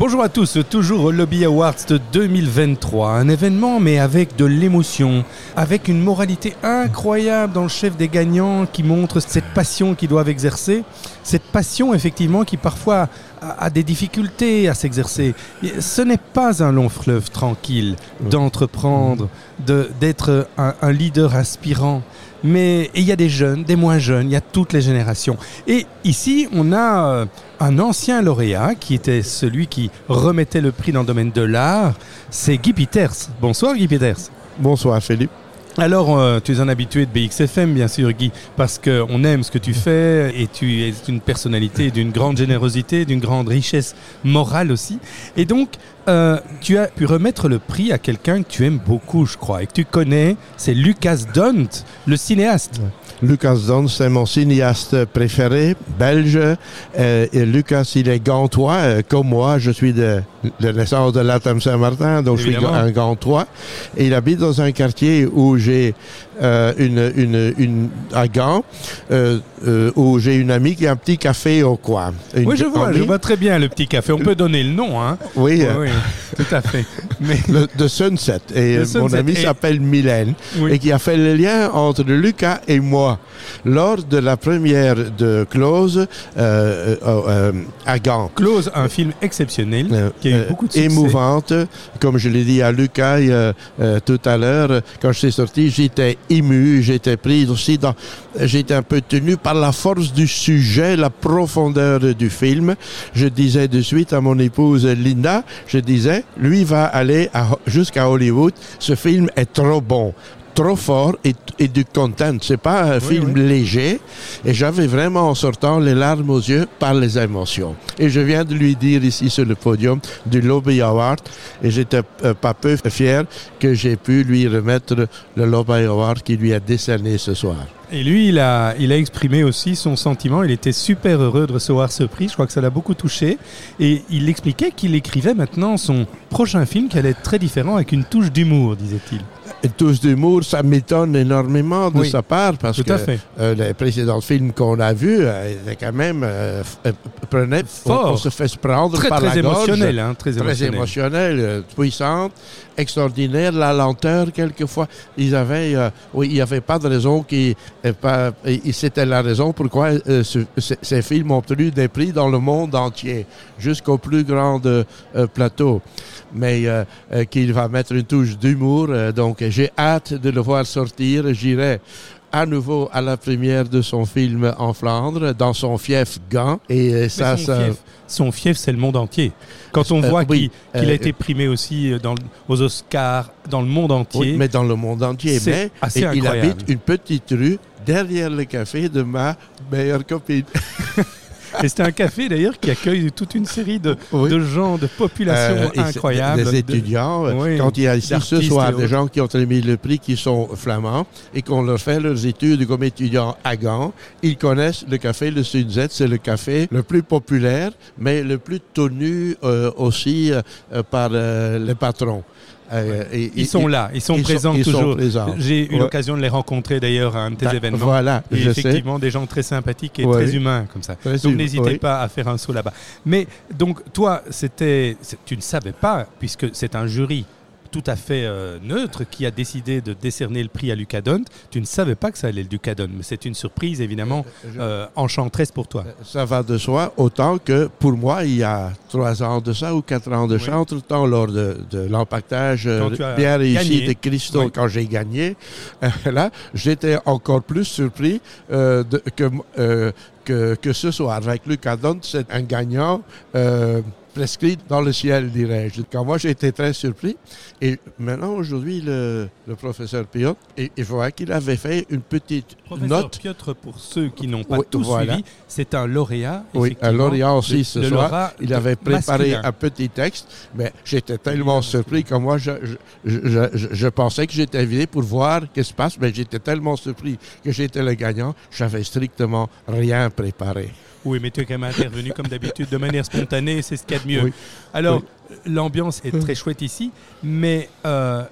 Bonjour à tous, toujours au Lobby Awards de 2023. Un événement mais avec de l'émotion, avec une moralité incroyable dans le chef des gagnants qui montre cette passion qu'ils doivent exercer. Cette passion effectivement qui parfois a des difficultés à s'exercer. Ce n'est pas un long fleuve tranquille d'entreprendre, d'être un, un leader aspirant mais il y a des jeunes, des moins jeunes, il y a toutes les générations. Et ici, on a euh, un ancien lauréat qui était celui qui remettait le prix dans le domaine de l'art, c'est Guy Peters. Bonsoir Guy Peters. Bonsoir Philippe. Alors, euh, tu es un habitué de BXFM, bien sûr, Guy, parce qu'on aime ce que tu fais et tu es une personnalité d'une grande générosité, d'une grande richesse morale aussi. Et donc, euh, tu as pu remettre le prix à quelqu'un que tu aimes beaucoup, je crois, et que tu connais, c'est Lucas Dont, le cinéaste. Lucas Dont, c'est mon cinéaste préféré, belge. Euh, et Lucas, il est gantois, euh, comme moi. Je suis de, de naissance de Latem Saint-Martin, donc je suis un gantois. Et il habite dans un quartier où j'ai euh, une, une, une, à Gand, euh, euh, où j'ai une amie qui a un petit café au coin. oui, je vois, je vois très bien le petit café. On peut donner le nom, hein Oui, oui, tout à fait. Mais... Le, de Sunset. Et mon amie s'appelle Mylène, et qui a fait le lien entre Lucas et moi. Lors de la première de Close à Gand. Close, un film exceptionnel, qui a eu beaucoup de succès. Émouvante. Comme je l'ai dit à Lucas tout à l'heure, quand je suis sorti, j'étais ému, j'étais pris aussi dans, j'étais un peu tenu par la force du sujet, la profondeur du film. Je disais de suite à mon épouse Linda, je disais, lui va aller jusqu'à Hollywood, ce film est trop bon trop fort et, du content. C'est pas un film léger. Et j'avais vraiment en sortant les larmes aux yeux par les émotions. Et je viens de lui dire ici sur le podium du Lobby Award. Et j'étais euh, pas peu fier que j'ai pu lui remettre le Lobby Award qui lui a décerné ce soir. Et lui, il a, il a exprimé aussi son sentiment. Il était super heureux de recevoir ce prix. Je crois que ça l'a beaucoup touché. Et il expliquait qu'il écrivait maintenant son prochain film qui allait être très différent avec une touche d'humour, disait-il touche d'humour, ça m'étonne énormément de sa part parce que euh, les précédents films qu'on a vus euh, étaient quand même euh, prenaient, Fort. On, se fait se prendre très, par très la émotionnel, gorge, hein, très, très émotionnel, puissante, extraordinaire, la lenteur quelquefois. Ils avaient, oui, il n'y avait pas de raison qui, pas, c'était la raison pourquoi ces films ont obtenu des prix dans le monde entier, jusqu'au plus grand plateau. Mais qu'il va mettre une touche d'humour, donc j'ai hâte de le voir sortir. J'irai à nouveau à la première de son film en Flandre, dans son fief Gand. Et euh, ça, son, Fief, son fief, c'est le monde entier. Quand on euh, voit qu'il a euh, été primé aussi dans, aux Oscars dans le monde entier. Oui, mais dans le monde entier. Mais assez il habite une petite rue derrière le café de ma meilleure copine. Et c'est un café d'ailleurs qui accueille toute une série de, de gens, de populations euh, incroyables. Des étudiants. Euh, quand il y a ici ce soir des gens qui ont remis le prix qui sont flamands et qu'on leur fait leurs études comme étudiants à Gand, ils connaissent le café Le Sunset. C'est le café le plus populaire, mais le plus tenu euh, aussi par les patrons. Euh, ils sont là, ils sont présents toujours. J'ai eu l'occasion de les rencontrer d'ailleurs à un de tes bah, événements. Voilà, et effectivement, des gens très sympathiques et très humains comme ça. donc n'hésitez pas à faire un saut là-bas. Mais donc toi, c'était, tu ne savais pas puisque c'est un jury tout à fait euh, neutre qui a décidé de décerner le prix à Lucas Dont. Tu ne savais pas que ça allait le Lucas Dont, mais c'est une surprise évidemment euh, enchanteresse pour toi. Ça va de soi, autant que pour moi, il y a trois ans de ça ou quatre ans de ça, entre-temps, lors de, l'empactage euh, bien réussi de Christo, quand j'ai gagné, là, j'étais encore plus surpris de, que, que, que, ce soir. Avec Lucas Dont, c'est un gagnant prescrit dans le ciel, dirais-je. Quand moi, j'ai été très surpris. Et maintenant, aujourd'hui, le, professeur Piotr, et, je vois qu'il avait fait une petite professeur note. Piotr, pour ceux qui n'ont pas tout suivi, c'est un lauréat. Oui, un lauréat aussi ce soir. Il avait préparé un petit texte, mais j'étais tellement surpris que moi, je, je, pensais que j'étais invité pour voir ce qui se passe, mais j'étais tellement surpris que j'étais le gagnant, j'avais strictement rien préparé. Oui, mais tu es quand même intervenu comme d'habitude de manière spontanée, c'est ce qu'il y a de mieux. Alors, l'ambiance est très chouette ici, mais euh,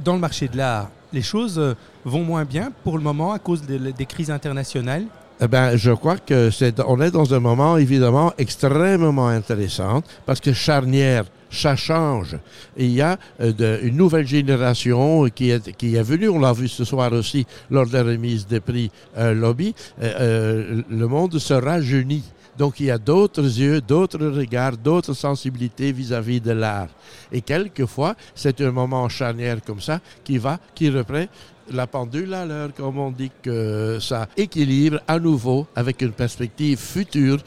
dans le marché de l'art, les choses euh, vont moins bien pour le moment à cause des crises internationales? Eh ben, je crois que c'est, on est dans un moment évidemment extrêmement intéressant parce que charnière, ça change. Et il y a euh, de, une nouvelle génération qui est, qui est venue, on l'a vu ce soir aussi lors de la remise des prix euh, Lobby, euh, euh, le monde se rajeunit. Donc il y a d'autres yeux, d'autres regards, d'autres sensibilités vis-à-vis de l'art. Et quelquefois, c'est un moment charnière comme ça qui va, qui reprend la pendule à l'heure, comme on dit, que ça équilibre à nouveau avec une perspective future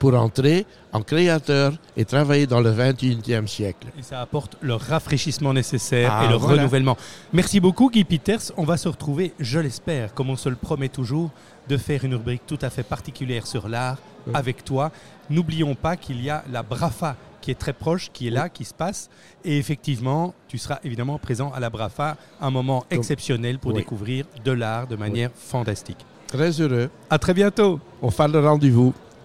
pour entrer en créateur et travailler dans le 21e siècle. Et ça apporte le rafraîchissement nécessaire Ah, et le voilà. renouvellement. Merci beaucoup Guy Peters. On va se retrouver, je l'espère, comme on se le promet toujours, de faire une rubrique tout à fait particulière sur l'art Oui. avec toi. N'oublions pas qu'il y a la Brafa qui est très proche, qui est là, qui se passe. Et effectivement, tu seras évidemment présent à la Brafa, un moment exceptionnel pour Oui. découvrir de l'art de manière fantastique. Très heureux. À très bientôt. On fait le rendez-vous.